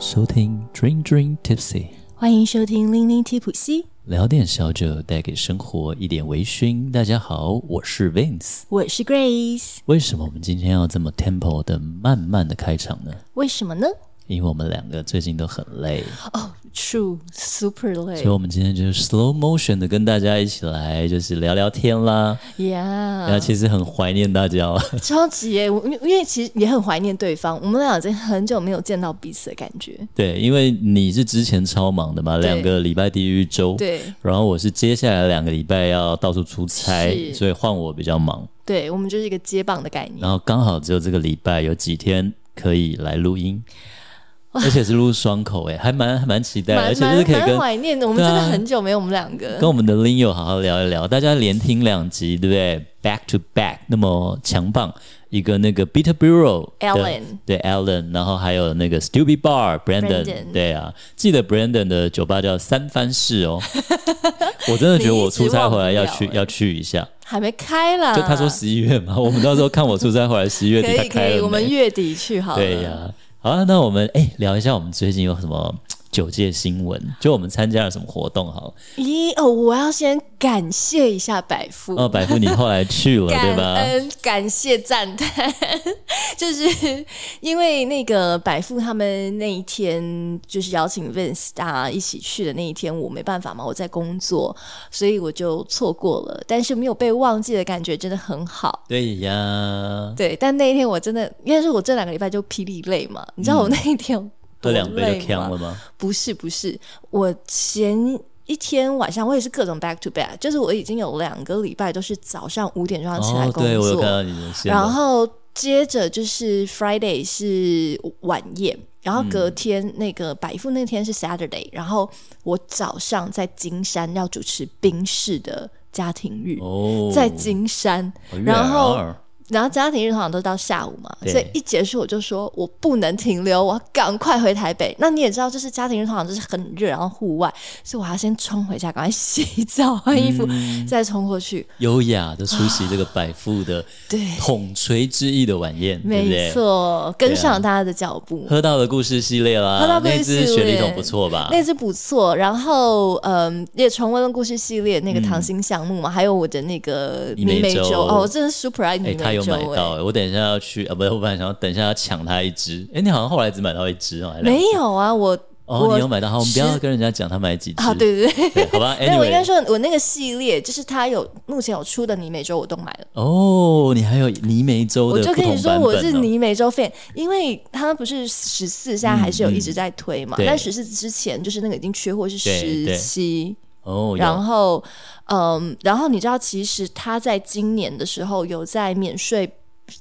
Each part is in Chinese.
收听 Dream Dream Tipsy，欢迎收听零零提普西，聊点小酒，带给生活一点微醺。大家好，我是 Vince，我是 Grace。为什么我们今天要这么 tempo 的慢慢的开场呢？为什么呢？因为我们两个最近都很累哦、oh,，True super 累，所以我们今天就是 slow motion 的跟大家一起来，就是聊聊天啦。Yeah，然后其实很怀念大家，超级耶！因因为其实也很怀念对方，我们俩已经很久没有见到彼此的感觉。对，因为你是之前超忙的嘛，两个礼拜地狱周，对，然后我是接下来两个礼拜要到处出差，所以换我比较忙。对，我们就是一个接棒的概念。然后刚好只有这个礼拜有几天可以来录音。而且是录双口诶，还蛮还蛮期待，而且就是可以跟怀念的，我们真的很久没有我们两个、啊、跟我们的 Lingo 好好聊一聊，大家连听两集，对不对？Back to back，那么强棒，一个那个 Bitter Bureau，Alan，对 Alan，然后还有那个 Stupid Bar，Brandon，对啊，记得 Brandon 的酒吧叫三藩市哦，我真的觉得我出差回来要去要去一下，还没开啦，就他说十一月嘛，我们到时候看我出差回来十一月底他开了可以可以，我们月底去好了，对呀、啊。好啊，那我们哎、聊一下我们最近有什么酒界新闻？就我们参加了什么活动？好，咦哦，我要先感谢一下百富哦，百富你后来去了对吧？嗯，感谢赞叹，就是因为那个百富他们那一天就是邀请 Vince 大家一起去的那一天，我没办法嘛，我在工作，所以我就错过了。但是没有被忘记的感觉真的很好。对呀，对，但那一天我真的，应该是我这两个礼拜就霹雳累嘛，你知道我那一天。嗯喝两杯就锵了吗？不是不是，我前一天晚上我也是各种 back to back，就是我已经有两个礼拜都是早上五点钟要起来工作，哦、对我有看到你的然后接着就是 Friday 是晚宴，然后隔天那个百富那天是 Saturday，、嗯、然后我早上在金山要主持冰室的家庭日，哦、在金山，然后。然后家庭日通常都到下午嘛，所以一结束我就说我不能停留，我要赶快回台北。那你也知道，就是家庭日通常就是很热，然后户外，所以我要先冲回家，赶快洗澡、换衣服，嗯、再冲过去，优雅的出席这个百富的对捧锤之意的晚宴，对没错，跟上大家的脚步。喝到的故事系列啦，喝到那支雪梨桶不错吧？那支不错。然后嗯，也重温了故事系列那个糖心项目嘛，嗯、还有我的那个泥煤粥哦，我真的 super 爱泥煤粥。买到、欸，我等一下要去啊，不是，我本来想要等一下要抢他一只。哎、欸，你好像后来只买到一只哦，没有啊，我哦，你有买到，好，我们不要跟人家讲他买几支啊，对对对，对好吧。那我应该说，我那个系列就是他有目前有出的泥煤粥，我都买了。哦，你还有泥煤粥的、哦，我就跟你说我是泥煤粥 fan，因为他不是十四，现在还是有一直在推嘛。嗯嗯、但十四之前就是那个已经缺货是十七哦，然后嗯，然后你知道，其实他在今年的时候有在免税。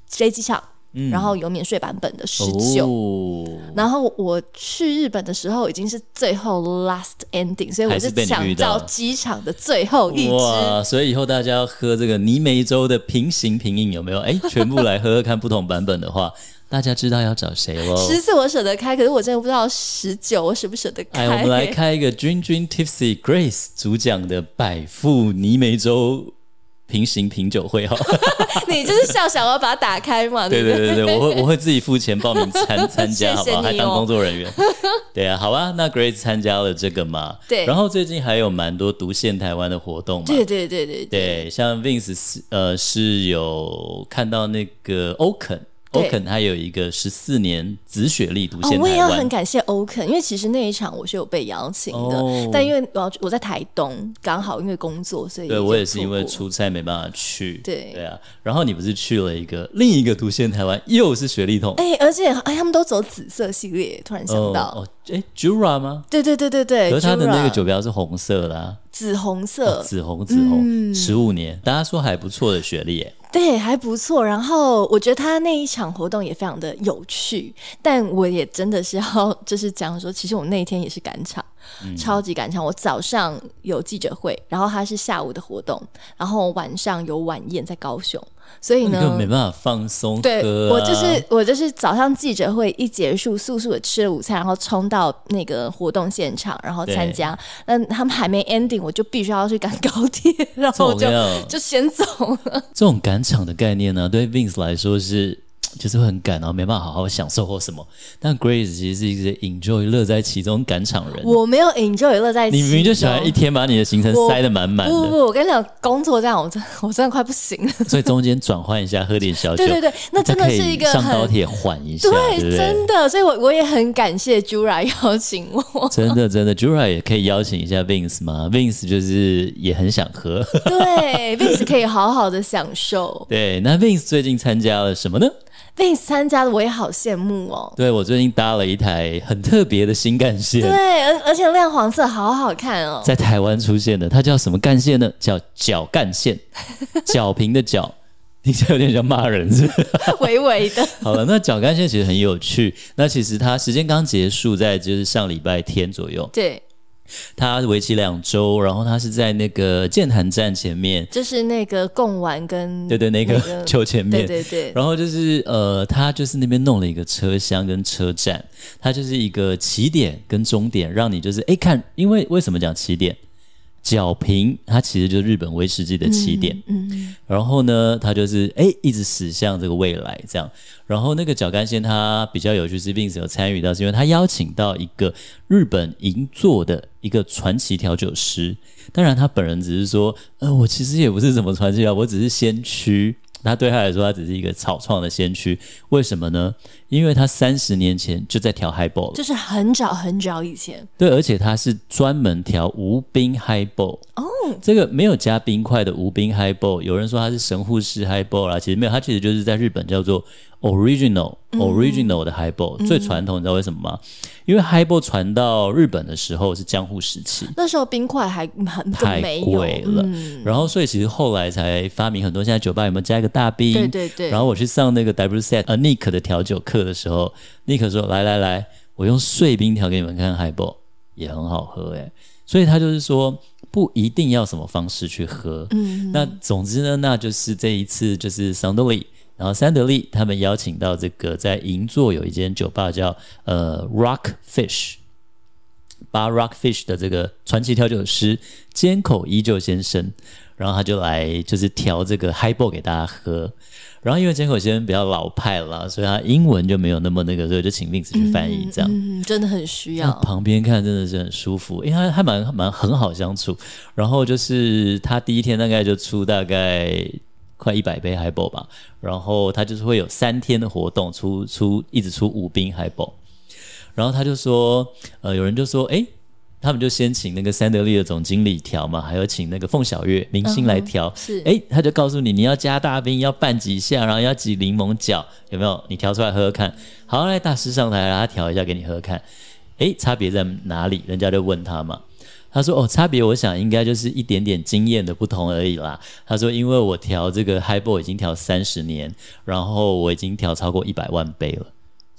飞机场，嗯、然后有免税版本的十九、哦，然后我去日本的时候已经是最后 last ending，所以我是抢到机场的最后一支。哇！所以以后大家要喝这个泥煤粥的平行平饮有没有？哎，全部来喝喝看不同版本的话，大家知道要找谁喽？十四我舍得开，可是我真的不知道十九我舍不舍得开。哎，我们来开一个 Dream Dream Tipsy Grace 主讲的百富泥煤粥。平行品酒会哈，你就是笑想要把它打开嘛？对对对对，我会我会自己付钱报名参参加，好不好？还当工作人员。对啊，好吧，那 Grace 参加了这个嘛？对。然后最近还有蛮多独限台湾的活动嘛？对对对对对，像 Vince 是呃是有看到那个 Oaken。欧肯他有一个十四年紫雪莉独限台湾，哦，我也要很感谢欧肯，因为其实那一场我是有被邀请的，哦、但因为我要我在台东，刚好因为工作，所以对我也是因为出差没办法去。对。对啊，然后你不是去了一个另一个独限台湾，又是雪莉桶，哎，而且哎，他们都走紫色系列，突然想到。哦，哎，Jura 吗？对对对对对，可是他的那个酒标是红色的，啊，紫红色，哦，紫红紫红，十五、嗯、年，大家说还不错的雪莉，哎。对，还不错。然后我觉得他那一场活动也非常的有趣，但我也真的是要就是讲说，其实我那一天也是赶场。嗯、超级赶场！我早上有记者会，然后他是下午的活动，然后晚上有晚宴在高雄，所以呢，没办法放松、啊。对，我就是我就是早上记者会一结束，速速的吃了午餐，然后冲到那个活动现场，然后参加。那他们还没 ending，我就必须要去赶高铁，然后我就就先走了。这种赶场的概念呢，对 Vince 来说是。就是会很赶，然后没办法好好享受或什么。但 Grace 其实是一个 enjoy 乐在其中赶场人。我没有 enjoy 乐在其中，你明明就喜欢一天把你的行程塞得满满的。不不不，我跟你讲，工作这样我真 我真的快不行了。所以中间转换一下，喝点小酒。对对对，那真的是一个上高铁缓一下，对，对对真的。所以我我也很感谢 Jura 邀请我。真的真的，Jura 也可以邀请一下 Vince 吗？Vince 就是也很想喝。对，Vince 可以好好的享受。对，那 Vince 最近参加了什么呢？被参加的我也好羡慕哦。对，我最近搭了一台很特别的新干线，对，而而且亮黄色，好好看哦。在台湾出现的，它叫什么干线呢？叫脚干线，脚平的脚，听起来有点像骂人，是？微微的。好了，那脚干线其实很有趣。那其实它时间刚结束，在就是上礼拜天左右。对。它为期两周，然后它是在那个剑潭站前面，就是那个贡丸跟对对那个 球前面，对对对。然后就是呃，它就是那边弄了一个车厢跟车站，它就是一个起点跟终点，让你就是哎看，因为为什么讲起点？角瓶，它其实就是日本威士忌的起点。嗯，嗯，然后呢，它就是哎，一直驶向这个未来这样。然后那个脚干线，它比较有趣是，Vince 有参与到，是因为他邀请到一个日本银座的一个传奇调酒师。当然，他本人只是说，呃，我其实也不是什么传奇啊，我只是先驱。他对他来说，他只是一个草创的先驱。为什么呢？因为他三十年前就在调 Highball 了，就是很早很早以前。对，而且他是专门调无冰 Highball。哦，这个没有加冰块的无冰 Highball，有人说他是神户式 Highball 啦，其实没有，他其实就是在日本叫做。Original Original 的 Highball、嗯、最传统，你知道为什么吗？因为 Highball 传到日本的时候是江户时期，那时候冰块还很太贵了、嗯，然后所以其实后来才发明很多。现在酒吧有没有加一个大冰？对对对。然后我去上那个 WSET 呃 Nick 的调酒课的时候，Nick 说：“来来来，我用碎冰调给你们看，Highball 也很好喝哎。”所以他就是说不一定要什么方式去喝。嗯，那总之呢，那就是这一次就是桑德利。然后三得利他们邀请到这个在银座有一间酒吧叫呃 Rock Fish Bar Rock Fish 的这个传奇调酒师尖口依旧先生，然后他就来就是调这个 Highball 给大家喝。然后因为菅口先生比较老派了，所以他英文就没有那么那个，所以就请 Vince 去翻译，这样、嗯嗯、真的很需要。旁边看真的是很舒服，因为他还蛮蛮很好相处。然后就是他第一天大概就出大概。快一百杯 Highball 吧，然后他就是会有三天的活动，出出一直出五冰 Highball，然后他就说，呃，有人就说，哎，他们就先请那个三得利的总经理调嘛，还有请那个凤小岳明星来调，是，哎，他就告诉你，你要加大冰，要拌几下，然后要挤柠檬角，有没有？你调出来喝喝看，好，来大师上台，让他调一下给你喝喝看，哎，差别在哪里？人家就问他嘛。他说：“哦，差别我想应该就是一点点经验的不同而已啦。”他说：“因为我调这个 Highball 已经调三十年，然后我已经调超过一百万杯了，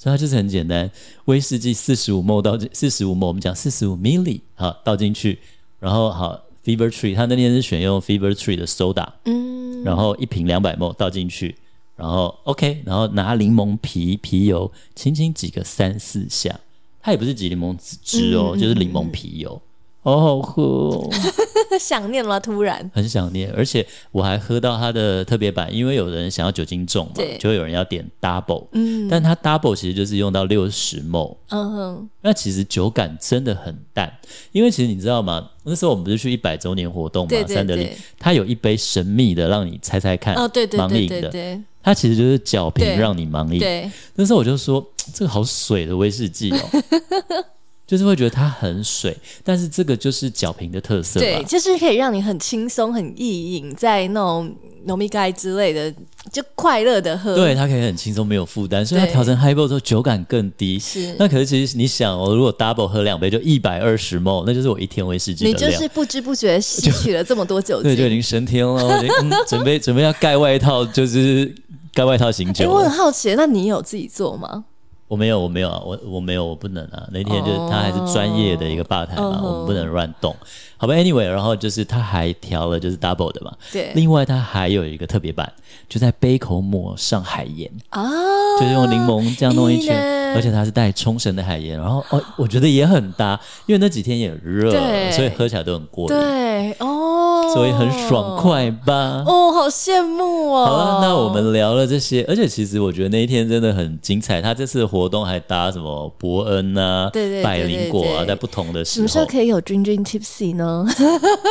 所以它就是很简单，威士忌四十五 ml 倒进四十五 ml，我们讲四十五 milli 好倒进去，然后好 Fever Tree，他那天是选用 Fever Tree 的 soda，嗯，然后一瓶两百 ml 倒进去，然后 OK，然后拿柠檬皮皮油轻轻挤个三四下，它也不是挤柠檬汁哦，嗯、就是柠檬皮油。”好好喝哦，想念了，突然？很想念，而且我还喝到它的特别版，因为有人想要酒精重嘛，就会有人要点 double，嗯，但它 double 其实就是用到六十 ml，嗯哼，那其实酒感真的很淡，因为其实你知道吗？那时候我们不是去一百周年活动嘛，三得利，它有一杯神秘的，让你猜猜看，哦，对对对对对，它其实就是角瓶让你盲饮，对，那时候我就说 这个好水的威士忌哦。就是会觉得它很水，但是这个就是角瓶的特色。对，就是可以让你很轻松、很意淫，在那种糯米盖之类的，就快乐的喝。对，它可以很轻松，没有负担，所以它调成 Highball 之后酒感更低。是。那可是其实你想，我如果 Double 喝两杯就一百二十 ml，那就是我一天威士忌的量。你就是不知不觉吸取了这么多酒精，对，就已经升天了。我已经、嗯、准备准备要盖外套，就是盖外套醒酒。哎，我很好奇，那你有自己做吗？我没有，我没有啊，我我没有，我不能啊。那天就是他还是专业的一个吧台嘛，oh, 我们不能乱动。好吧，Anyway，然后就是他还调了就是 double 的嘛。对。另外他还有一个特别版，就在杯口抹上海盐啊，oh, 就是用柠檬这样弄一圈，而且它是带冲绳的海盐。然后哦，我觉得也很搭，因为那几天也热，所以喝起来都很过瘾。对哦。所以很爽快吧？哦，好羡慕哦！好了，那我们聊了这些，而且其实我觉得那一天真的很精彩。他这次的活动还搭什么伯恩啊，对对，百灵果啊，在不同的时候，什么时候可以有 Dream Dream Tipsy 呢？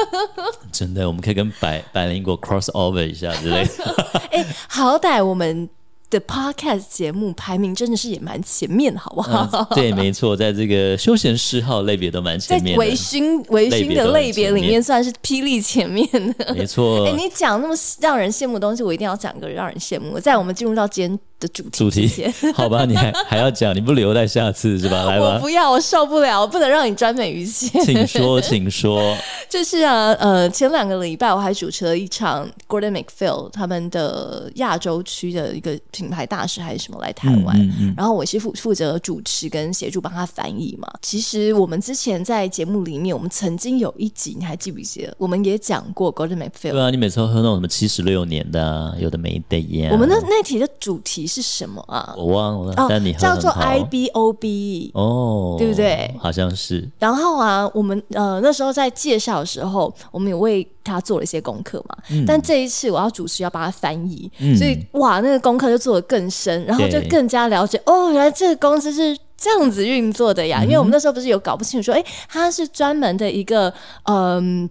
真的，我们可以跟百百灵果 cross over 一下之类的。哎，好歹我们。的 podcast 节目排名真的是也蛮前面，好不好？嗯、对，没错，在这个休闲嗜好类别都蛮前面的。微醺微醺的类别里面算是霹雳前面的，没错。哎，你讲那么让人羡慕的东西，我一定要讲个让人羡慕。在我们进入到今天的主题，主题，好吧？你还还要讲？你不留在下次是吧？来吧，我不要，我受不了，我不能让你专美于前。请说，请说。就是啊，呃，前两个礼拜我还主持了一场 Gordon MacPhail 他们的亚洲区的一个。品牌大使还是什么来台湾，嗯嗯嗯、然后我是负负责主持跟协助帮他翻译嘛。其实我们之前在节目里面，我们曾经有一集你还记不记得？我们也讲过 Gordon MacPhail。对啊，你每次都喝那种什么七十六年的、啊，有的没的呀。我们的那题的主题是什么啊？我忘了，哦、但你叫做 IBOB 哦，对不对？好像是。然后啊，我们呃那时候在介绍的时候，我们有为他做了一些功课嘛。嗯、但这一次我要主持，要帮他翻译，嗯、所以哇，那个功课就做。做得更深，然后就更加了解哦，原来这个公司是这样子运作的呀。嗯、因为我们那时候不是有搞不清楚说，哎，他是专门的一个，嗯，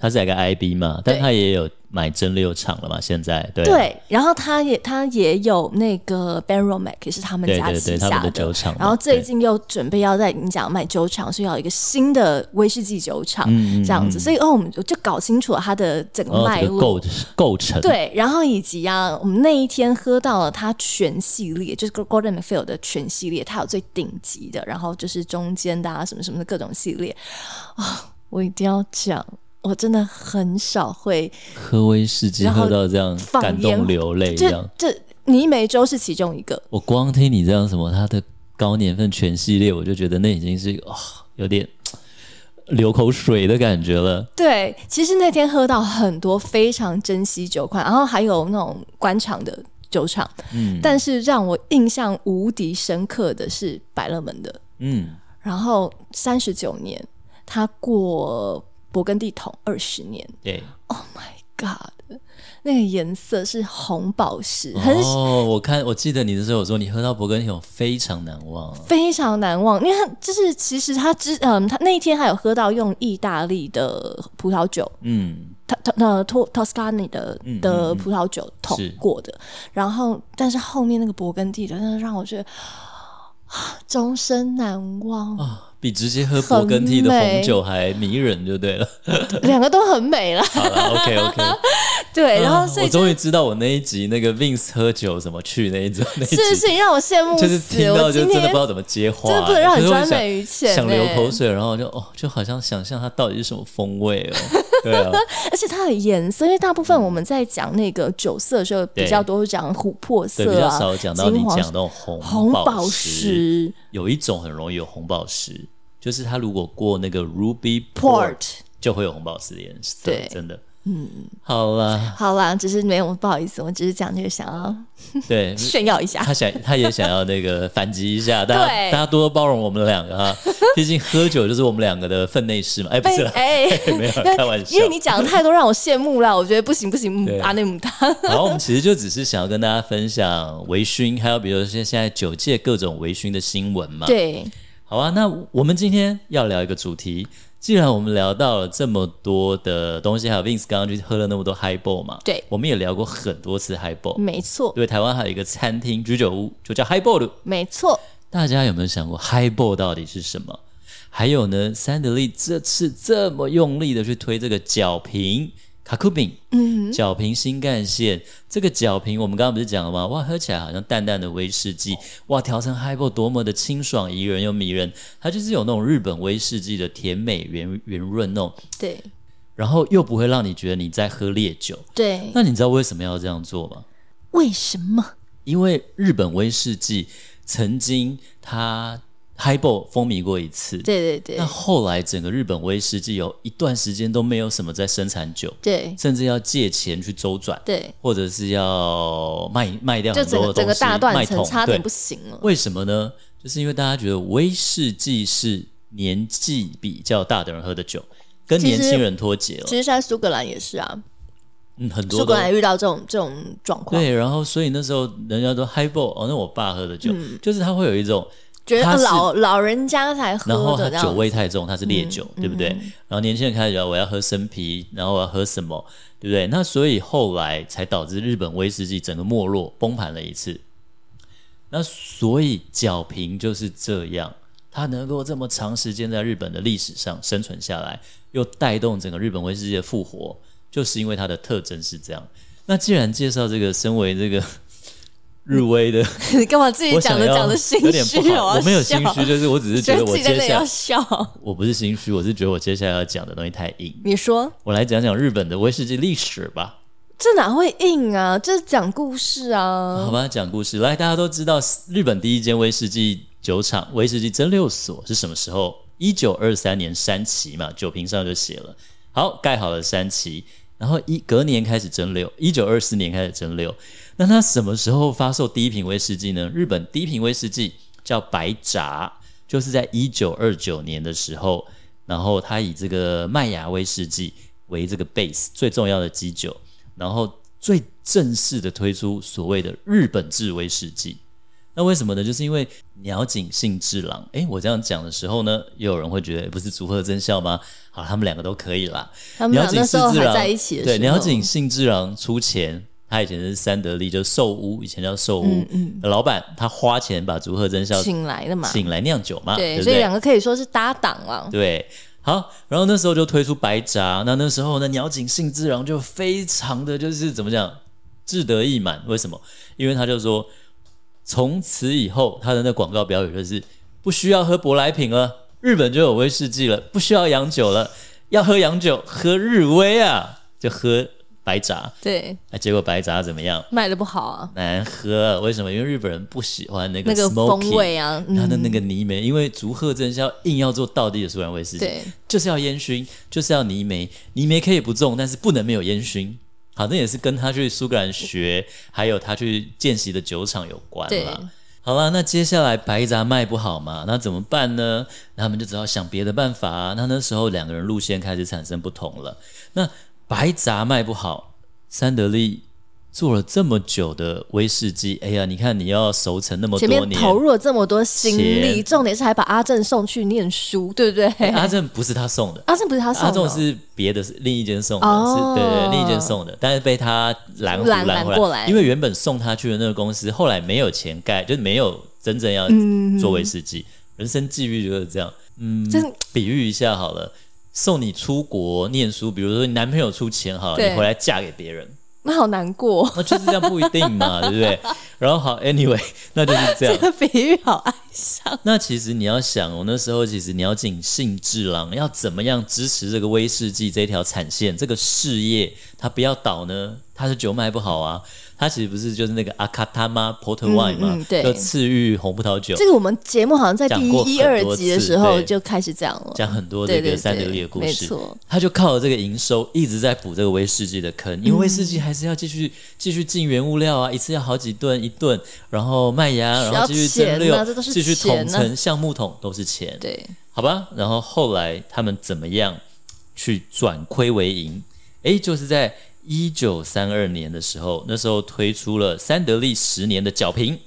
他是一个 IB 嘛，但他也有。买蒸馏厂了嘛？现在对对，然后他也他也有那个 Ben Romack 也是他们家旗下的，的酒厂。然后最近又准备要在你讲卖酒厂，所以要一个新的威士忌酒厂，嗯、这样子。所以哦，我们就搞清楚了它的整个脉络、哦这个、构构成。对，然后以及啊，我们那一天喝到了它全系列，就是 Gordon MacPhail 的全系列，它有最顶级的，然后就是中间的啊什么什么的各种系列啊、哦，我一定要讲。我真的很少会喝威士忌喝到这样感动流泪，这样。这泥煤粥是其中一个。我光听你这样什么，它的高年份全系列，我就觉得那已经是哦，有点流口水的感觉了。对，其实那天喝到很多非常珍惜酒款，然后还有那种官场的酒厂。嗯。但是让我印象无敌深刻的是百乐门的。嗯。然后三十九年，他过。勃艮第桶二十年，对，Oh my God，那个颜色是红宝石，很哦。我看我记得你的时候，我说你喝到勃艮第桶非常难忘，非常难忘。你看，就是其实他之嗯，他那一天还有喝到用意大利的葡萄酒，嗯，他他那托托斯卡尼的的葡萄酒桶过的，嗯嗯嗯然后但是后面那个勃艮第的，那让我觉得啊，终身难忘啊。比直接喝勃艮第的红酒还迷人，就对了。两个都很美了。好了，OK OK。对，然后我终于知道我那一集那个 Vince 喝酒怎么去那一种。是是，你让我羡慕。就是听到就真的不知道怎么接话，真的不能让你专美于前，想流口水，然后就哦，就好像想象它到底是什么风味哦。对啊，而且它的颜色，因为大部分我们在讲那个酒色的时候，比较多是讲琥珀色啊，比较少讲到你讲那种红红宝石。有一种很容易有红宝石。就是他如果过那个 Ruby Port，就会有红宝石的颜色，对，真的，嗯，好啦，好啦，只是没有不好意思，我只是讲这个想要对。炫耀一下，他想他也想要那个反击一下，大家大家多多包容我们两个哈，毕竟喝酒就是我们两个的分内事嘛，哎，不是，哎，没有开玩笑，因为你讲的太多让我羡慕了，我觉得不行不行，阿内姆他，然后我们其实就只是想要跟大家分享微醺，还有比如说现在酒界各种微醺的新闻嘛，对。好啊，那我们今天要聊一个主题。既然我们聊到了这么多的东西，还有 Vince 刚刚去喝了那么多 Highball 嘛，对，我们也聊过很多次 Highball，没错。对，台湾还有一个餐厅居酒屋，就叫 Highball，没错。大家有没有想过 Highball 到底是什么？还有呢，三得利这次这么用力的去推这个角瓶。卡库饼，嗯，角瓶新干线，这个角瓶我们刚刚不是讲了吗？哇，喝起来好像淡淡的威士忌，哇，调成 Highball 多么的清爽宜人又迷人，它就是有那种日本威士忌的甜美圆圆润那种，对，然后又不会让你觉得你在喝烈酒，对。那你知道为什么要这样做吗？为什么？因为日本威士忌曾经它。Highball 风靡过一次，对对对。那后来整个日本威士忌有一段时间都没有什么在生产酒，对，甚至要借钱去周转，对，或者是要卖卖掉很多的东西，整个大断层，差点不行了。为什么呢？就是因为大家觉得威士忌是年纪比较大的人喝的酒。跟年轻人脱节了。其实现在苏格兰也是啊，嗯，很多苏格兰遇到这种这种状况。对，然后所以那时候人家都 highball 哦，那我爸喝的酒，嗯、就是他会有一种觉得老老人家才喝的，然后他酒味太重，他是烈酒，嗯、对不对？嗯、然后年轻人开始讲我要喝生啤，然后我要喝什么，对不对？那所以后来才导致日本威士忌整个没落崩盘了一次。那所以角瓶就是这样，它能够这么长时间在日本的历史上生存下来，又带动整个日本威士忌的复活，就是因为它的特征是这样。那既然介绍这个身为这个日威的，你 干嘛自己讲的讲的心虚？我没有心虚，就是我只是觉得我接下 来要笑。我不是心虚，我是觉得我接下来要讲的东西太硬。你说，我来讲讲日本的威士忌历史吧。这哪会硬啊？这是讲故事啊！好吧，讲故事来，大家都知道日本第一间威士忌酒厂威士忌蒸馏所是什么时候？一九二三年山崎嘛，酒瓶上就写了。好，盖好了山崎，然后一隔年开始蒸馏，一九二四年开始蒸馏。那他什么时候发售第一瓶威士忌呢？日本第一瓶威士忌叫白札，就是在一九二九年的时候，然后他以这个麦芽威士忌为这个 base 最重要的基酒。然后最正式的推出所谓的日本制威士忌，那为什么呢？就是因为鸟井幸之郎。诶，我这样讲的时候呢，又有人会觉得不是竹鹤真孝吗？好，他们两个都可以啦。他们俩那时候还在一起的时候，对，鸟井幸之郎出钱，他以前是三得利，就是寿屋，以前叫寿屋，嗯嗯，老板他花钱把竹鹤真孝请来的嘛，请来酿酒嘛，对，对对所以两个可以说是搭档了，对。好，然后那时候就推出白札，那那时候呢，鸟井幸之郎就非常的就是怎么讲，志得意满。为什么？因为他就说，从此以后他的那广告标语就是不需要喝舶来品了，日本就有威士忌了，不需要洋酒了，要喝洋酒喝日威啊，就喝。白札对，哎，结果白札怎么样？卖的不好啊，难喝。为什么？因为日本人不喜欢那个那个风味啊，它的那个泥煤。嗯、因为竹鹤真是要硬要做道地的苏格兰威士忌，对，就是要烟熏，就是要泥煤。泥煤可以不重，但是不能没有烟熏。好，那也是跟他去苏格兰学，还有他去见习的酒厂有关了。好了，那接下来白杂卖不好嘛？那怎么办呢？那他们就只好想别的办法。那那时候两个人路线开始产生不同了。那白杂卖不好，三得利做了这么久的威士忌，哎呀，你看你要熟成那么多年，前面投入了这么多心力，重点是还把阿正送去念书，对不对？阿正不是他送的，阿正不是他送的，阿正是别的，另一间送的，哦、是对，对，另一间送的，但是被他拦拦过来。因为原本送他去的那个公司后来没有钱盖，就是没有真正要做威士忌，嗯、人生际遇就是这样。嗯，真比喻一下好了。送你出国念书，比如说你男朋友出钱好了你回来嫁给别人，那好难过。那就是这样，不一定嘛，对不对？然后好，anyway，那就是这样。这个比喻好哀伤。那其实你要想，我那时候其实你要进信智郎要怎么样支持这个威士忌这条产线，这个事业，它不要倒呢？它是酒卖不好啊。它其实不是就是那个阿卡塔玛 Port Wine 嘛，嗯嗯、对，赤玉红葡萄酒。这个我们节目好像在第一、二集的时候就开始讲了，讲很多这个三得利的故事。没错，他就靠着这个营收一直在补这个威士忌的坑，因为威士忌还是要继续继续进原物料啊，一次要好几吨一吨，然后麦芽，然后继续蒸馏，继续统成橡木桶都是钱。对，好吧。然后后来他们怎么样去转亏为盈？哎，就是在。一九三二年的时候，那时候推出了三得利十年的角瓶，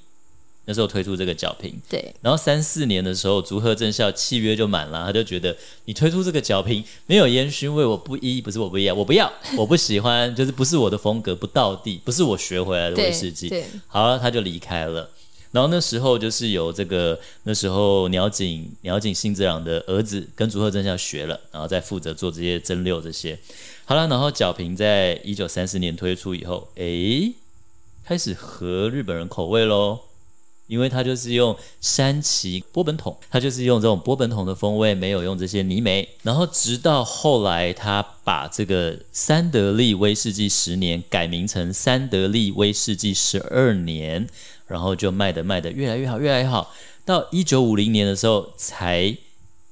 那时候推出这个角瓶。对。然后三四年的时候，竹鹤正孝契约就满了，他就觉得你推出这个角瓶没有烟熏味，我不一，不是我不要，我不要，我不喜欢，就是不是我的风格，不到地，不是我学回来的威士忌。对。对好了，他就离开了。然后那时候就是有这个那时候鸟井鸟井信之郎的儿子跟竹鹤正孝学了，然后再负责做这些蒸馏这些。好了，然后角瓶在一九三四年推出以后，诶，开始合日本人口味喽，因为它就是用山崎波本桶，它就是用这种波本桶的风味，没有用这些泥煤。然后直到后来，他把这个三得利威士忌十年改名成三得利威士忌十二年，然后就卖的卖的越来越好，越来越好。到一九五零年的时候才。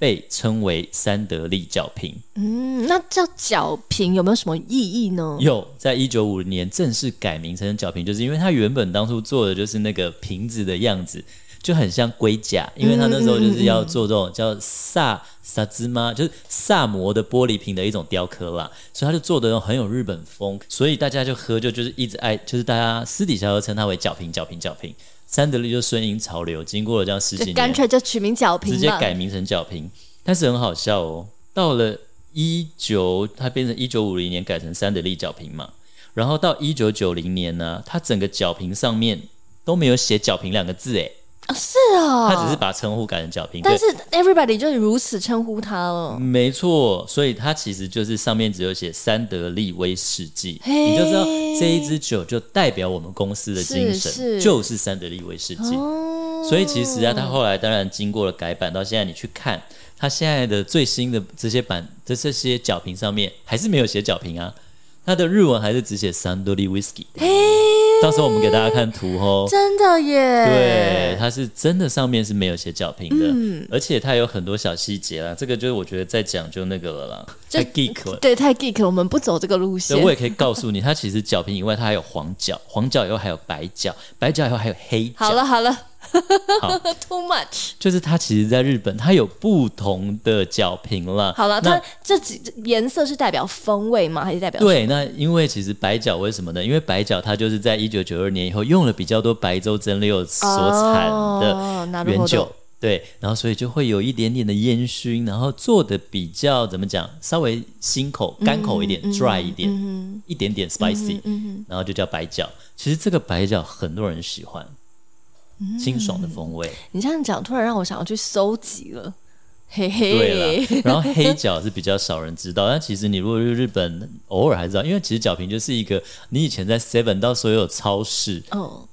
被称为三得利角瓶，嗯，那叫角瓶有没有什么意义呢？有，在一九五零年正式改名成角瓶，就是因为它原本当初做的就是那个瓶子的样子，就很像龟甲，因为他那时候就是要做这种叫萨萨兹吗？就是萨摩的玻璃瓶的一种雕刻啦，所以他就做的很有日本风，所以大家就喝就就是一直爱，就是大家私底下都称它为角瓶角瓶角瓶。三得利就顺应潮流，经过了这样十几年，干脆就取名角平，直接改名成角平。但是很好笑哦，到了一九，它变成一九五零年改成三得利角平嘛，然后到一九九零年呢，它整个角平上面都没有写角平两个字，哎。啊，是啊，他只是把称呼改成角瓶，但是 everybody 就是如此称呼他了。没错，所以他其实就是上面只有写三得利威士忌，你就知道这一支酒就代表我们公司的精神，是是。就是三得利威士忌。哦、所以其实啊，他后来当然经过了改版，到现在你去看他现在的最新的这些版的这些角瓶上面还是没有写角瓶啊。它的日文还是只写三得利威士忌，嘿，到时候我们给大家看图哦。真的耶，对，它是真的上面是没有写角平的，嗯，而且它有很多小细节啦，这个就是我觉得在讲究那个了啦，太 geek 了，对，太 geek 了，我们不走这个路线。我也可以告诉你，它其实角平以外，它还有黄角，黄角以后还有白角，白角以后还有黑角。好了好了。好，Too much，就是它其实，在日本它有不同的角瓶了。好了，它这几颜色是代表风味吗？还是代表？对，那因为其实白角为什么呢？因为白角它就是在一九九二年以后用了比较多白州蒸馏所产的原酒，哦、对，然后所以就会有一点点的烟熏，然后做的比较怎么讲，稍微辛口、干口一点、嗯、，dry 一点，嗯、一点点 spicy，、嗯、然后就叫白角。其实这个白角很多人喜欢。清爽的风味，你这样讲，突然让我想要去收集了，嘿嘿。对了，然后黑角是比较少人知道，但其实你如果去日本，偶尔还知道，因为其实角瓶就是一个你以前在 Seven 到所有超市，哦，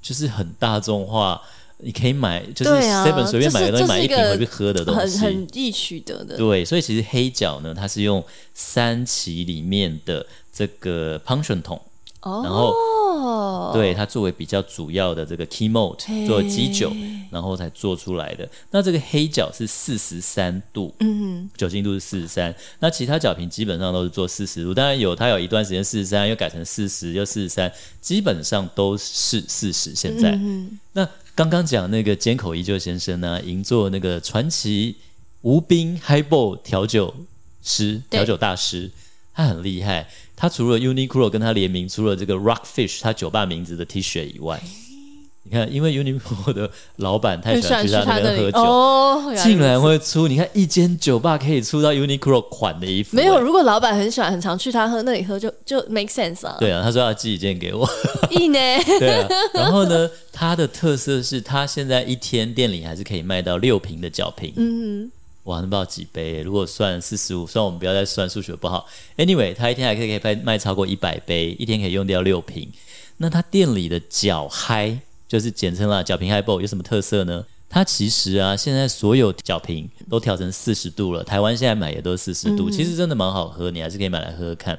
就是很大众化，你可以买，就是 Seven 随便买个东西，买一瓶回去喝的东西，很很易取得的。对，所以其实黑角呢，它是用三旗里面的这个 punction 桶。然后，哦、对它作为比较主要的这个 key 作为基酒，然后才做出来的。那这个黑角是四十三度，嗯哼，酒精度是四十三。那其他角瓶基本上都是做四十度，当然有它有一段时间四十三，又改成四十，又四十三，基本上都是四十。现在，嗯、那刚刚讲那个尖口依旧先生呢，银座那个传奇无冰 highball 调酒师、调酒大师。他很厉害，他除了 Uniqlo 跟他联名，除了这个 Rockfish 他酒吧名字的 T 恤以外，你看，因为 Uniqlo 的老板太喜欢去他那边喝酒，哦、竟然会出，你看一间酒吧可以出到 Uniqlo 款的衣服。没有，如果老板很喜欢，很常去他喝那里喝就，就就 make sense 啊。对啊，他说要寄一件给我。一呢？对啊。然后呢，他的特色是他现在一天店里还是可以卖到六瓶的酒瓶。嗯。哇，那不知道几杯？如果算四十五，算我们不要再算数学不好。Anyway，他一天还可以可以卖超过一百杯，一天可以用掉六瓶。那他店里的角嗨，就是简称了角瓶 Highball，有什么特色呢？它其实啊，现在所有角瓶都调成四十度了。台湾现在买也都是四十度，嗯、其实真的蛮好喝，你还是可以买来喝喝看。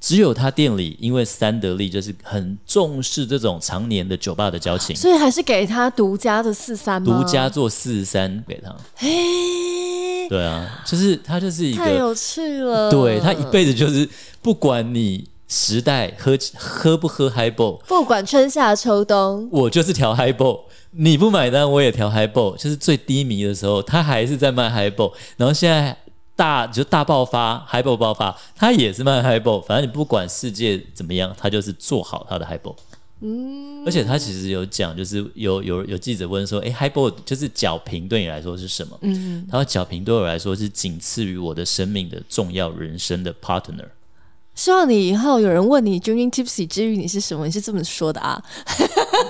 只有他店里，因为三得利就是很重视这种常年的酒吧的交情，所以还是给他独家的四三吗？独家做四三给他。嘿，对啊，就是他就是一个太有趣了。对，他一辈子就是不管你时代喝喝不喝 Highball，不管春夏秋冬，我就是调 Highball。你不买单我也调 Highball，就是最低迷的时候，他还是在卖 Highball。然后现在。大就大爆发，Highball 爆发，他也是卖 Highball，反正你不管世界怎么样，他就是做好他的 Highball。嗯，而且他其实有讲，就是有有有记者问说，哎，Highball 就是角平对你来说是什么？嗯，他说角平对我来说是仅次于我的生命的重要人生的 partner。希望你以后有人问你 Drinking Tipsy 之于你是什么，你是这么说的啊？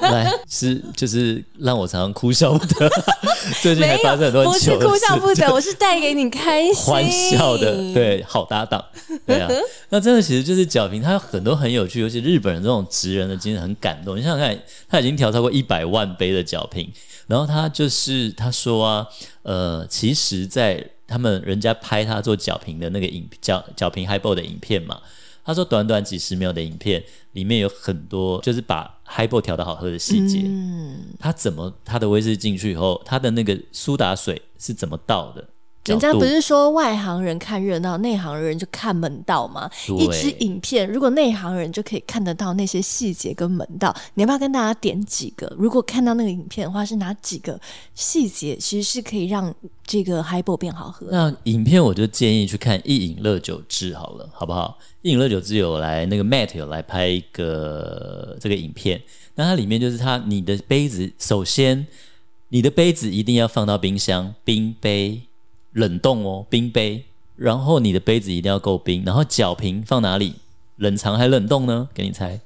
来，是就是让我常常哭笑不得。最近还发生很多不是哭笑不得，我是带给你开心欢笑的。对，好搭档。对啊，那真的其实就是角平，他有很多很有趣，尤其日本人这种职人的精神很感动。你想想看，他已经调超过一百万杯的角平，然后他就是他说啊，呃，其实，在他们人家拍他做角平的那个影角角平 Highball 的影片嘛。他说：“短短几十秒的影片里面有很多，就是把 Highball 调的好喝的细节。嗯，他怎么他的威士忌进去以后，他的那个苏打水是怎么倒的？人家不是说外行人看热闹，内行人就看门道吗？一支影片，如果内行人就可以看得到那些细节跟门道，你要不要跟大家点几个？如果看到那个影片的话，是哪几个细节其实是可以让这个 Highball 变好喝？那影片我就建议去看一饮乐酒志好了，好不好？一饮乐酒志有来那个 Matt 有来拍一个这个影片，那它里面就是它你的杯子，首先你的杯子一定要放到冰箱冰杯。冷冻哦，冰杯，然后你的杯子一定要够冰，然后脚瓶放哪里？冷藏还冷冻呢？给你猜，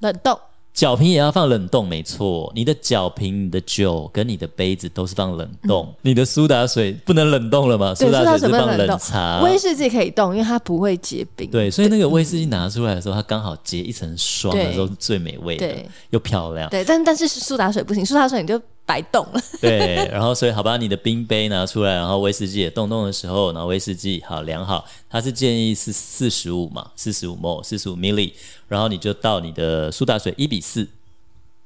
冷冻。脚瓶也要放冷冻，没错。你的脚瓶、你的酒跟你的杯子都是放冷冻。嗯、你的苏打水不能冷冻了吗？苏打水是放冷藏。威士忌可以冻，因为它不会结冰。对，所以那个威士忌拿出来的时候，它刚好结一层霜的时候是最美味的，又漂亮。对，但但是苏打水不行，苏打水你就。白动了，对，然后所以好吧，你的冰杯拿出来，然后威士忌也冻冻的时候，然后威士忌好量好，它是建议是四十五嘛，四十五 ml，四十五 milli，然后你就倒你的苏打水一比四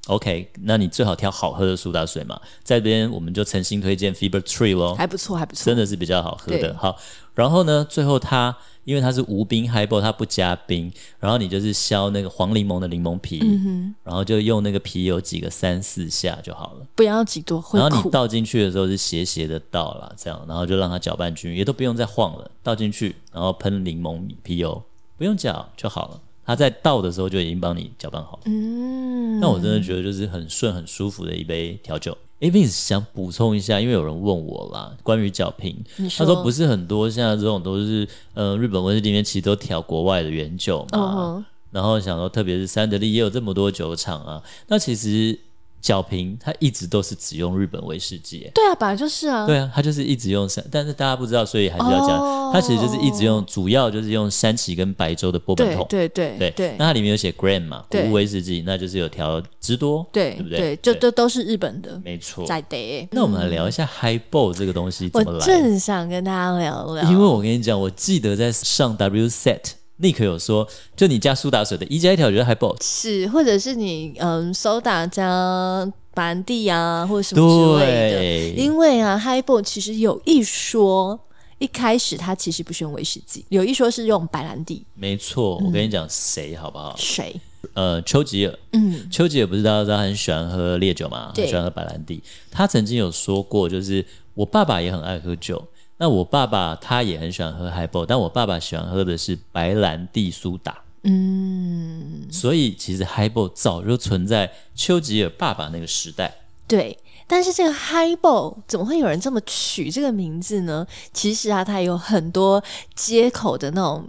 ，OK，那你最好挑好喝的苏打水嘛，在这边我们就诚心推荐 Fever Tree 咯，还不错，还不错，真的是比较好喝的，好，然后呢，最后它。因为它是无冰 Highball，它不加冰，然后你就是削那个黄柠檬的柠檬皮，嗯、然后就用那个皮油挤个三四下就好了，不要挤多。然后你倒进去的时候是斜斜的倒啦，这样，然后就让它搅拌均匀，也都不用再晃了，倒进去，然后喷柠檬皮油，不用搅就好了。它在倒的时候就已经帮你搅拌好了。嗯，那我真的觉得就是很顺很舒服的一杯调酒。Avis 想补充一下，因为有人问我啦，关于角瓶，他说不是很多，现在这种都是，呃，日本威士忌里面其实都调国外的原酒嘛，哦、然后想说，特别是三得利也有这么多酒厂啊，那其实。角瓶它一直都是只用日本威士忌，对啊，本来就是啊，对啊，他就是一直用山，但是大家不知道，所以还是要讲，哦、它其实就是一直用，主要就是用山崎跟白州的波本桶，对对对对，那它里面有写 Grand 嘛，谷物威士忌，那就是有调汁多，对对不对？对，就都都是日本的，没错，在的。那我们来聊一下 Highball 这个东西怎么来，我正想跟大家聊聊，因为我跟你讲，我记得在上 W Set。尼克有说，就你加苏打水的，一加一条觉得 Highball 是，或者是你嗯，苏打加白兰地啊，或者什么之类的。对因为啊，Highball 其实有一说，一开始它其实不是用威士忌，有一说是用白兰地。没错，我跟你讲谁、嗯、好不好？谁？呃，丘吉尔。嗯，丘吉尔不是大家知道他很喜欢喝烈酒嘛，很喜欢喝白兰地。他曾经有说过，就是我爸爸也很爱喝酒。那我爸爸他也很喜欢喝 Highball，但我爸爸喜欢喝的是白兰地苏打。嗯，所以其实 Highball 早就存在丘吉尔爸爸那个时代。对，但是这个 Highball 怎么会有人这么取这个名字呢？其实啊，它有很多街口的那种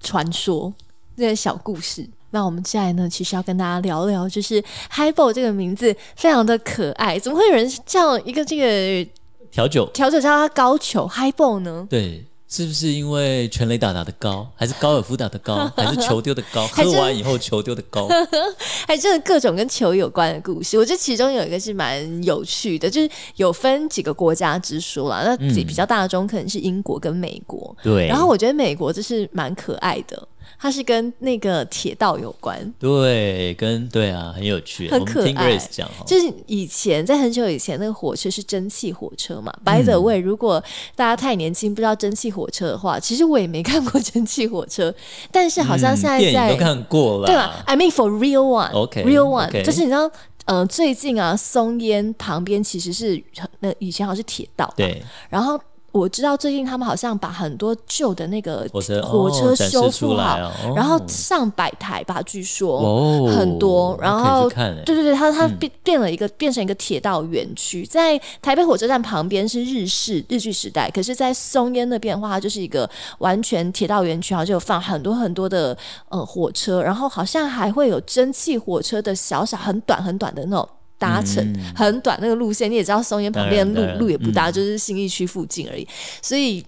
传说，那些小故事。那我们接下来呢，其实要跟大家聊聊，就是 Highball 这个名字非常的可爱，怎么会有人叫一个这个？调酒，调酒叫它高球 Highball 呢？对，是不是因为全垒打打的高，还是高尔夫打的高，还是球丢的高？喝完以后球丢的高，还真的各种跟球有关的故事。我觉得其中有一个是蛮有趣的，就是有分几个国家之说啦。那比较大众可能是英国跟美国。对、嗯，然后我觉得美国就是蛮可爱的。它是跟那个铁道有关，对，跟对啊，很有趣，很可爱。就是以前在很久以前，那个火车是蒸汽火车嘛。嗯、By the way，如果大家太年轻不知道蒸汽火车的话，其实我也没看过 蒸汽火车，但是好像现在在、嗯、都看过了，对吧？I mean for real one，OK，real one，, okay, okay. 就是你知道，呃，最近啊，松烟旁边其实是那以前好像是铁道，对，然后。我知道最近他们好像把很多旧的那个火车火车修复好，然后上百台吧，据说很多。然后对对对，它它变变了一个变成一个铁道园区，在台北火车站旁边是日式日剧时代，可是，在松烟那边的话，它就是一个完全铁道园区，然后就有放很多很多的呃火车，然后好像还会有蒸汽火车的小小很短很短的那种。搭乘很短那个路线，你也知道松烟旁边路路也不大，就是新义区附近而已。所以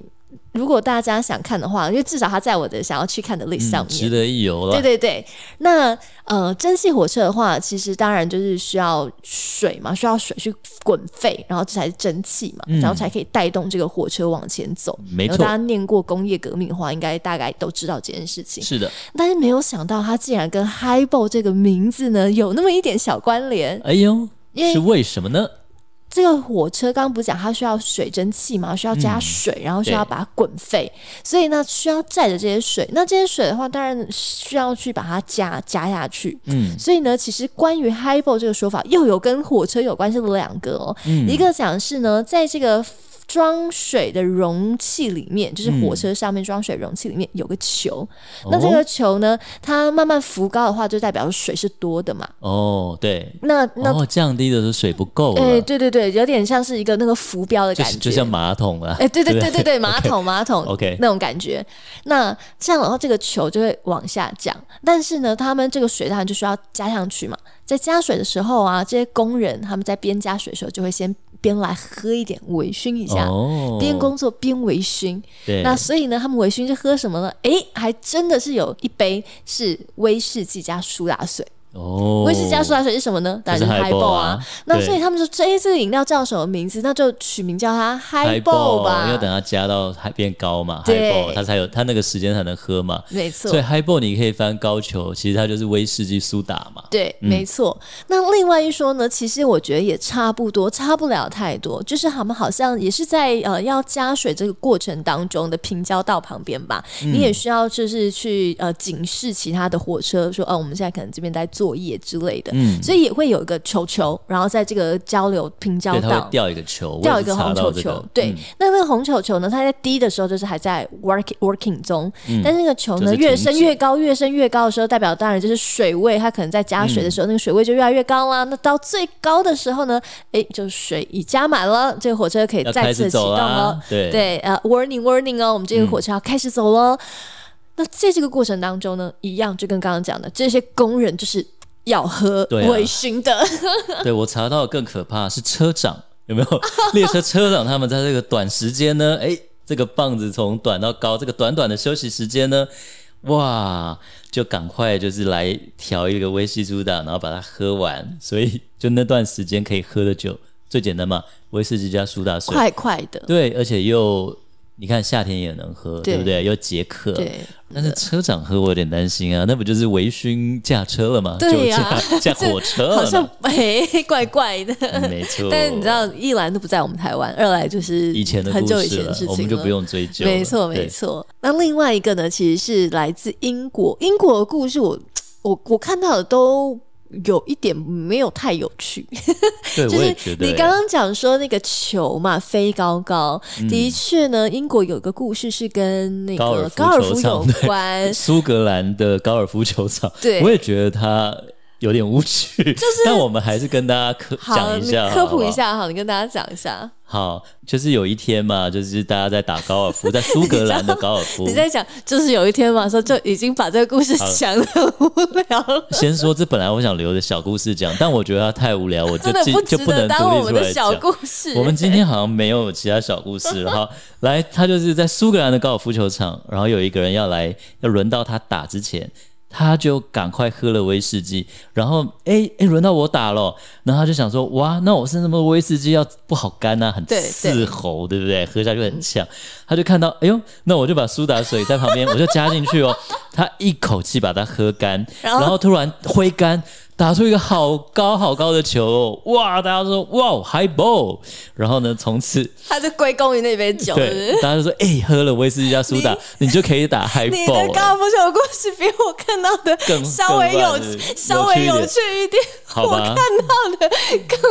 如果大家想看的话，因为至少它在我的想要去看的 list 上面，值得一游了。对对对，那呃，蒸汽火车的话，其实当然就是需要水嘛，需要水去滚沸，然后这才是蒸汽嘛，然后才可以带动这个火车往前走。没错，大家念过工业革命的话，应该大概都知道这件事情。是的，但是没有想到它竟然跟 Highball 这个名字呢有那么一点小关联。哎呦！是为什么呢？这个火车刚刚不是讲它需要水蒸气嘛，需要加水，嗯、然后需要把它滚沸，所以呢需要载着这些水。那这些水的话，当然需要去把它加加下去。嗯，所以呢，其实关于 highball 这个说法，又有跟火车有关系的两个哦。嗯、一个讲是呢，在这个。装水的容器里面，就是火车上面装水容器里面有个球。嗯、那这个球呢，它慢慢浮高的话，就代表水是多的嘛。哦，对。那那、哦、降低的时候水不够了。哎，对对对，有点像是一个那个浮标的感觉，就，就像马桶啊。哎，对对对对对，马桶.马桶，OK，那种感觉。那这样的话，这个球就会往下降。但是呢，他们这个水当然就需要加上去嘛。在加水的时候啊，这些工人他们在边加水的时候，就会先。边来喝一点，微醺一下，哦、边工作边微醺。对那所以呢，他们微醺是喝什么呢？哎，还真的是有一杯是威士忌加苏打水。哦，威士加苏打水是什么呢？当然是 Highball 啊。那所以他们说，这一支饮料叫什么名字？那就取名叫它 Highball 吧。因为等它加到还变高嘛，Highball 它才有它那个时间才能喝嘛。没错。所以 Highball 你可以翻高球，其实它就是威士忌苏打嘛。对，没错。那另外一说呢，其实我觉得也差不多，差不了太多。就是他们好像也是在呃要加水这个过程当中的平交道旁边吧，你也需要就是去呃警示其他的火车说，哦，我们现在可能这边在做。作业之类的，嗯，所以也会有一个球球，然后在这个交流平交道。掉一个球，掉一个红球球。对，那那个红球球呢，它在低的时候就是还在 working working 中，但是那个球呢越升越高，越升越高的时候，代表当然就是水位，它可能在加水的时候，那个水位就越来越高啦。那到最高的时候呢，哎，就水已加满了，这个火车可以再次启动了。对。对，呃，warning warning 哦，我们这个火车要开始走了。那在这个过程当中呢，一样就跟刚刚讲的，这些工人就是要喝微醺的。对，啊、对我查到更可怕是车长有没有？列车车长他们在这个短时间呢，哎，这个棒子从短到高，这个短短的休息时间呢，哇，就赶快就是来调一个威士忌苏打，然后把它喝完。所以就那段时间可以喝的酒最简单嘛，威士忌加苏打水，快快的。对，而且又。你看夏天也能喝，对，对不对？又解渴。对。但是车长喝我有点担心啊，那不就是微醺驾车了吗？对呀、啊，驾火车了。好像 哎，怪怪的。没错。但是你知道，一来都不在我们台湾，二来就是以前的很久以前的事情了，我们就不用追究。没错，没错。那另外一个呢，其实是来自英国，英国的故事我，我我我看到的都。有一点没有太有趣，对 就是你刚刚讲说那个球嘛，飞高高，嗯、的确呢，英国有个故事是跟那个高尔夫有关，苏格兰的高尔夫球场，对，我也觉得它。有点无趣，就是，但我们还是跟大家科讲一下，科普一下哈，你跟大家讲一下。好，就是有一天嘛，就是大家在打高尔夫，在苏格兰的高尔夫。你在讲，就是有一天嘛，说就已经把这个故事讲的很无聊了。先说这本来我想留着小故事讲，但我觉得它太无聊，我就不就不能独立出来讲。我们今天好像没有其他小故事了哈。来，他就是在苏格兰的高尔夫球场，然后有一个人要来，要轮到他打之前。他就赶快喝了威士忌，然后哎哎，轮到我打了，然后他就想说，哇，那我是那么威士忌要不好干啊，很刺喉，对，不对？喝下去很呛。他就看到，哎呦，那我就把苏打水在旁边，我就加进去哦。他一口气把它喝干，然后，然后突然挥杆。打出一个好高好高的球，哦，哇！大家都说哇，Highball，然后呢，从此他就归功于那杯酒，对，大家就说哎、欸，喝了威士忌加苏打，你，你就可以打 Highball。你的高尔夫球故事比我看到的更稍微有稍微有趣一点？我看到的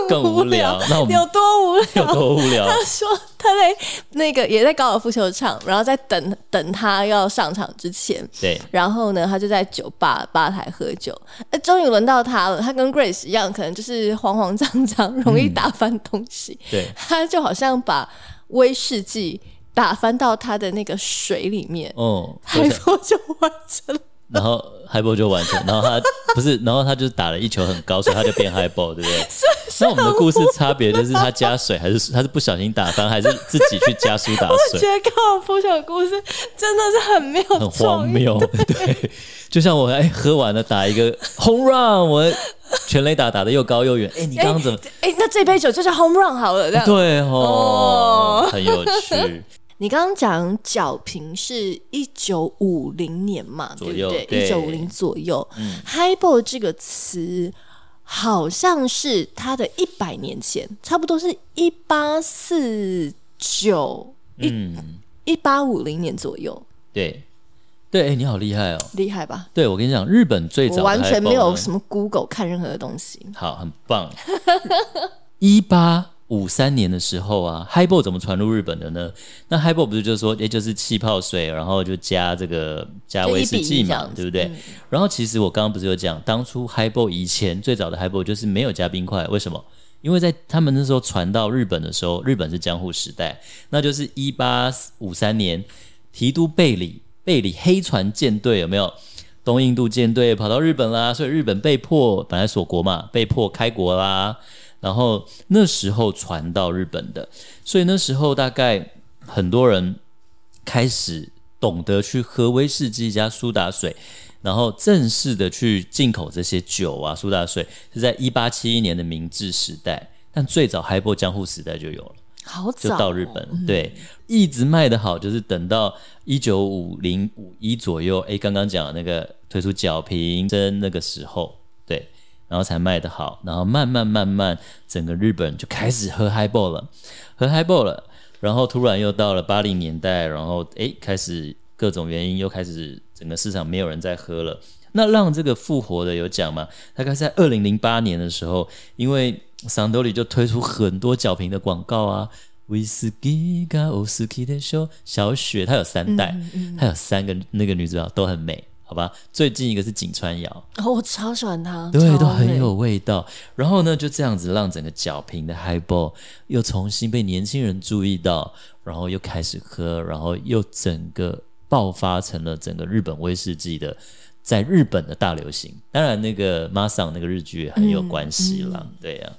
更无聊，那我们有多无聊？有多无聊？他说他在那个也在高尔夫球场，然后在等等他要上场之前，对，然后呢，他就在酒吧吧台喝酒，哎，终于轮到他。了，他跟 Grace 一样，可能就是慌慌张张，容易打翻东西。嗯、对，他就好像把威士忌打翻到他的那个水里面，哦，Highball 就完成了。然后 Highball 就完成，然后他不是，然后他就打了一球很高，所以他就变 Highball，对不对？那我们的故事差别就是他加水，还是他是不小心打翻，还是自己去加苏打水？我觉得高尔夫球的故事真的是很没有，很荒谬，对。就像我哎，喝完了打一个 home run，我全垒打打的又高又远。哎，你刚刚怎么？哎，那这杯酒就叫 home run 好了，这样对哦，很有趣。你刚刚讲角平是一九五零年嘛，对不对？一九五零左右。嗯，Highball 这个词，好像是它的一百年前，差不多是一八四九一一八五零年左右。对，对，哎，你好厉害哦，厉害吧？对，我跟你讲，日本最早完全没有什么 Google 看任何的东西。好，很棒。一八五三年的时候啊，Highball 怎么传入日本的呢？那 Highball 不是就是说，也就是气泡水，然后就加这个加威士忌嘛，对不对？嗯、然后其实我刚刚不是有讲，当初 Highball 以前最早的 Highball 就是没有加冰块，为什么？因为在他们那时候传到日本的时候，日本是江户时代，那就是一八五三年，提督贝里贝里黑船舰队有没有？东印度舰队跑到日本啦，所以日本被迫本来锁国嘛，被迫开国啦。然后那时候传到日本的，所以那时候大概很多人开始懂得去喝威士忌加苏打水，然后正式的去进口这些酒啊，苏打水是在一八七一年的明治时代，但最早 Highball 江户时代就有了，好早，就到日本，对，一直卖的好，就是等到一九五零五一左右，哎，刚刚讲的那个推出角瓶蒸那个时候，对。然后才卖得好，然后慢慢慢慢，整个日本就开始喝 Highball 了，喝 Highball 了，然后突然又到了八零年代，然后诶，开始各种原因又开始整个市场没有人在喝了。那让这个复活的有讲吗？大概在二零零八年的时候，因为桑多里就推出很多角瓶的广告啊，威士忌加欧斯基的秀小雪，她有三代，她、有三个那个女主角都很美。好吧，最近一个是井川遥，哦，我超喜欢他，对，都很有味道。然后呢，就这样子让整个角瓶的 Highball 又重新被年轻人注意到，然后又开始喝，然后又整个爆发成了整个日本威士忌的在日本的大流行。当然，那个 Masa 那个日剧也很有关系啦，嗯嗯、对呀、啊。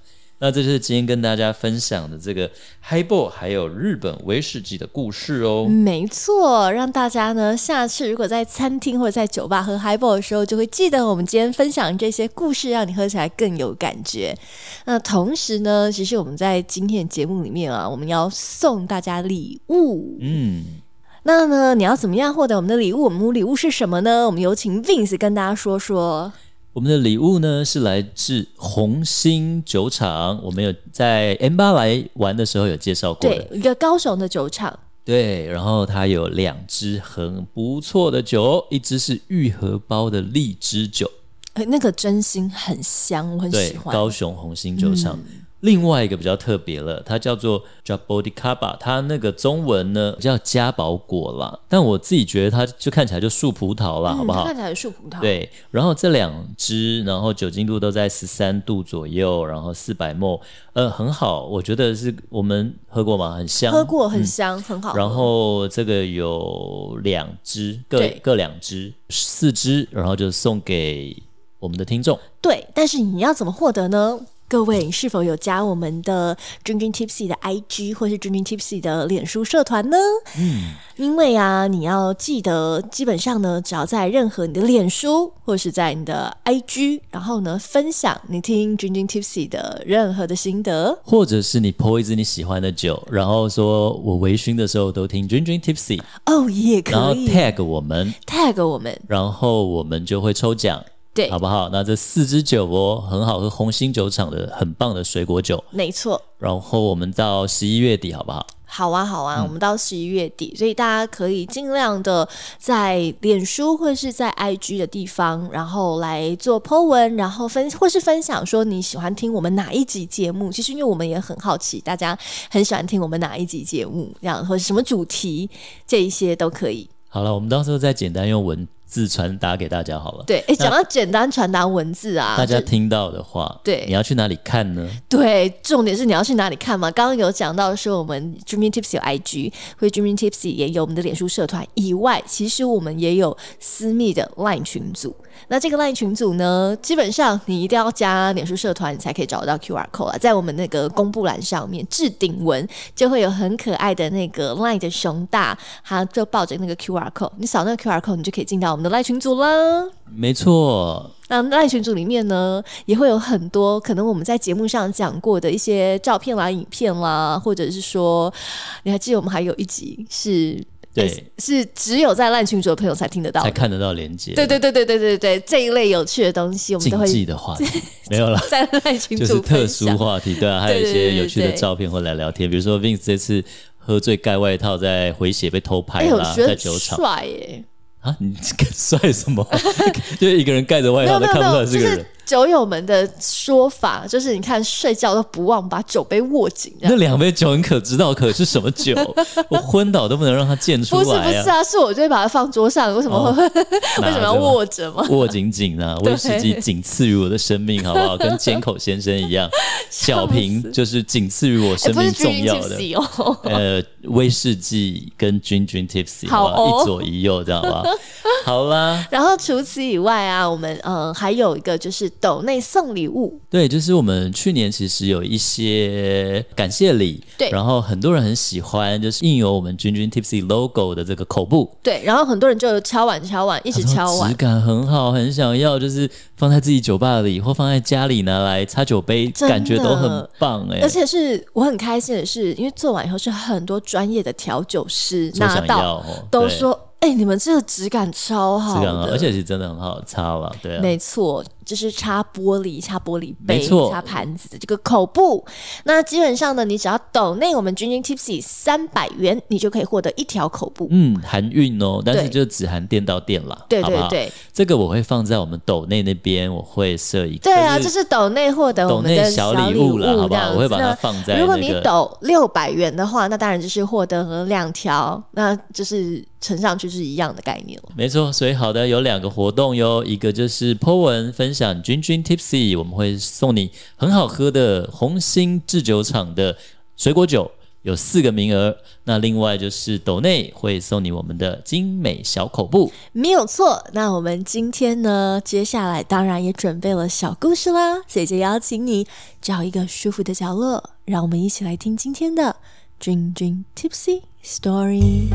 那这就是今天跟大家分享的这个 Highball 还有日本威士忌的故事哦。没错，让大家呢下次如果在餐厅或者在酒吧喝 Highball 的时候，就会记得我们今天分享这些故事，让你喝起来更有感觉。那同时呢，其实我们在今天的节目里面啊，我们要送大家礼物。嗯，那呢，你要怎么样获得我们的礼物？我们礼物是什么呢？我们有请 Vince 跟大家说说。我们的礼物呢是来自红星酒厂，我们有在 M 八来玩的时候有介绍过的，对，一个高雄的酒厂，对，然后它有两支很不错的酒，一支是玉荷包的荔枝酒，哎，那个真心很香，我很喜欢。高雄红星酒厂。嗯另外一个比较特别了，它叫做 Jabodicaba，它那个中文呢叫嘉宝果啦，但我自己觉得它就看起来就树葡萄啦，嗯、好不好？看起来是树葡萄。对，然后这两支，然后酒精度都在十三度左右，然后四百 ml，呃，很好，我觉得是我们喝过吗？很香，喝过很香，嗯、很好。然后这个有两支，各对各两支，四支，然后就送给我们的听众。对，但是你要怎么获得呢？各位是否有加我们的 Drinking Tipsy 的 IG 或是 Drinking Tipsy 的脸书社团呢？嗯，因为啊，你要记得，基本上呢，只要在任何你的脸书或是在你的 IG，然后呢，分享你听 Drinking Tipsy 的任何的心得，或者是你 po 一支你喜欢的酒，然后说我微醺的时候都听 Drinking Tipsy，哦，也可以，然后 tag 我们，tag 我们，然后我们就会抽奖。对，好不好？那这四支酒哦，很好喝，红星酒厂的很棒的水果酒，没错。然后我们到十一月底，好不好？好啊，好啊，嗯、我们到十一月底，所以大家可以尽量的在脸书或是在 IG 的地方，然后来做 po 文，然后分或是分享说你喜欢听我们哪一集节目。其实因为我们也很好奇，大家很喜欢听我们哪一集节目，这样或是什么主题，这一些都可以。好了，我们到时候再简单用文字传达给大家好了。对，哎，讲到简单传达文字啊，大家听到的话，对，你要去哪里看呢？对，重点是你要去哪里看嘛？刚刚有讲到说，我们 Dreaming Tipsy 有 IG，或者 Dreaming Tipsy 也有我们的脸书社团以外，其实我们也有私密的 LINE 群组。那这个 LINE 群组呢，基本上你一定要加脸书社团，你才可以找得到 QR code 啊。在我们那个公布栏上面置顶文就会有很可爱的那个 LINE 的熊大，他就抱着那个 QR code，你扫那个 QR code，你就可以进到我们的 LINE 群组啦。没错，那 LINE 群组里面呢，也会有很多可能我们在节目上讲过的一些照片啦、影片啦，或者是说，你还记得我们还有一集是。对，是只有在烂群组的朋友才听得到，才看得到连接。对对对对对对对，这一类有趣的东西，我们都会禁忌的话题 没有了，在烂群组就是特殊话题，对啊，还有一些有趣的照片会来聊天，比如说 Vince 这次喝醉盖外套在回血被偷拍了，在酒场帅耶。啊，你 帅什么？就一个人盖着外套都看不出来是个人。酒友们的说法就是，你看睡觉都不忘把酒杯握紧。那两杯酒你可知道可是什么酒？我昏倒都不能让它溅出来。不是不是啊，是我就会把它放桌上。为什么会？为什么要握着吗？握紧紧啊！威士忌仅次于我的生命，好不好？跟尖口先生一样，小瓶就是仅次于我生命重要的。呃，威士忌跟君君 Tipsy 好吧，一左一右，知道吧？好啦。然后除此以外啊，我们呃还有一个就是。斗内送礼物，对，就是我们去年其实有一些感谢礼，对，然后很多人很喜欢，就是印有我们君君 Tipsy logo 的这个口布，对，然后很多人就敲碗敲碗，一直敲碗，质感很好，很想要，就是放在自己酒吧里或放在家里拿来擦酒杯，感觉都很棒哎，而且是我很开心的是，因为做完以后是很多专业的调酒师拿到，哦、都说。哎、欸，你们这个质感超好，质感好，而且是真的很好擦了，对啊，没错，就是擦玻璃、擦玻璃杯、擦盘子的这个口布。那基本上呢，你只要抖内我们君君 Tipsy 三百元，你就可以获得一条口布。嗯，含运哦，但是就只含店到店了，对对对。这个我会放在我们抖内那边，我会设一个。对啊，这是抖内获得我们的小礼物了，好不好？我会把它放在、那个。如果你抖六百元的话，那当然就是获得两条，那就是。乘上去是一样的概念了，没错。所以好的有两个活动哟，一个就是 Po 文分享君君 Tipsy，我们会送你很好喝的红星制酒厂的水果酒，有四个名额。那另外就是斗内会送你我们的精美小口布，没有错。那我们今天呢，接下来当然也准备了小故事啦，所以就邀请你找一个舒服的角落，让我们一起来听今天的君君 Tipsy Story。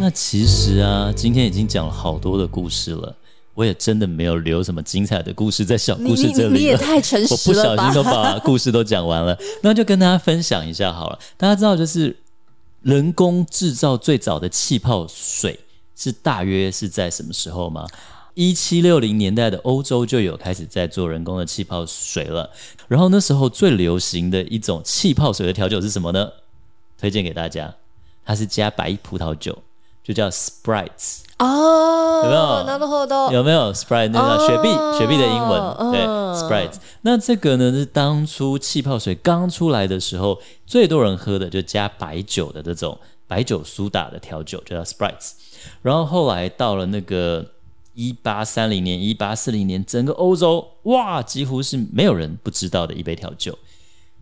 那其实啊，今天已经讲了好多的故事了，我也真的没有留什么精彩的故事在小故事这里了。你，你也太诚实了。我不小心都把故事都讲完了，那就跟大家分享一下好了。大家知道，就是人工制造最早的气泡水是大约是在什么时候吗？一七六零年代的欧洲就有开始在做人工的气泡水了。然后那时候最流行的一种气泡水的调酒是什么呢？推荐给大家，它是加白葡萄酒。就叫 Sprites 哦，有没有？有没有 Sprite 那个雪碧？雪碧的英文对 Sprites。那这个呢是当初气泡水刚出来的时候，最多人喝的就加白酒的这种白酒苏打的调酒，就叫 Sprites。然后后来到了那个一八三零年、一八四零年，整个欧洲哇，几乎是没有人不知道的一杯调酒。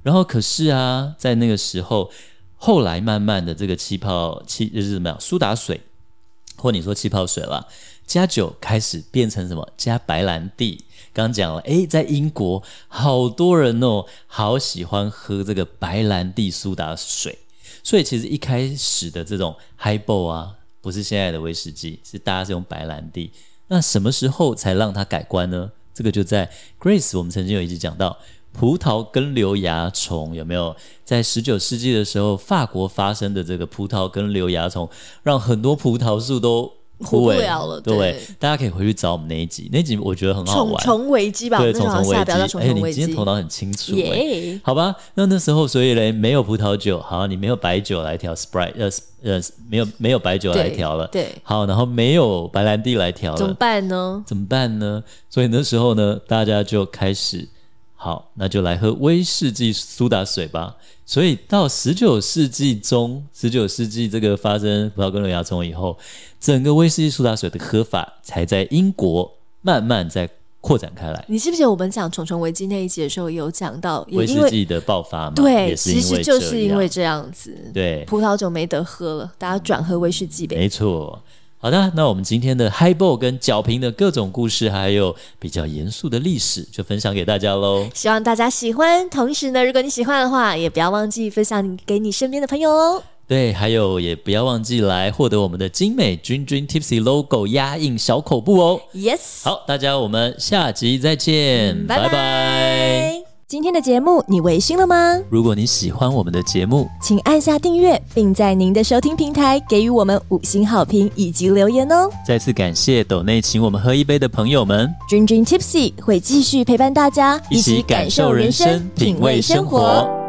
然后可是啊，在那个时候。后来慢慢的，这个气泡气就是怎么样？苏打水，或你说气泡水啦，加酒开始变成什么？加白兰地。刚讲了，诶，在英国好多人哦，好喜欢喝这个白兰地苏打水。所以其实一开始的这种 Highball 啊，不是现在的威士忌，是大家是用白兰地。那什么时候才让它改观呢？这个就在 Grace，我们曾经有一集讲到。葡萄根瘤蚜虫有没有在十九世纪的时候，法国发生的这个葡萄根瘤蚜虫，让很多葡萄树都枯萎了。对，对，大家可以回去找我们那一集，那一集我觉得很好玩。虫虫危机吧，对，虫虫危机。哎，你今天头脑很清楚。耶，好吧，那那时候所以嘞，没有葡萄酒，好，你没有白酒来调 Sprite，呃呃，没有没有白酒来调了。对，好，然后没有白兰地来调了，怎么办呢？怎么办呢？所以那时候呢，大家就开始。好，那就来喝威士忌苏打水吧。所以到十九世纪中，十九世纪这个发生葡萄根瘤蚜虫以后，整个威士忌苏打水的喝法才在英国慢慢在扩展开来。你记不记得我们讲《虫虫危机》那一集的时候有讲到威士忌的爆发吗？对，其实就是因为这样子。对，葡萄酒没得喝了，大家转喝威士忌呗。没错。好的，那我们今天的 Highball 跟角瓶的各种故事，还有比较严肃的历史，就分享给大家喽。希望大家喜欢，同时呢，如果你喜欢的话，也不要忘记分享给你身边的朋友哦。对，还有也不要忘记来获得我们的精美君君 Tipsy Logo 压印小口布哦。Yes，好，大家我们下集再见，拜拜。拜拜。今天的节目你微醺了吗？如果你喜欢我们的节目，请按下订阅，并在您的收听平台给予我们五星好评以及留言哦。再次感谢斗内请我们喝一杯的朋友们。Dream Dream Tipsy 会继续陪伴大家，一起感受人生，品味生活。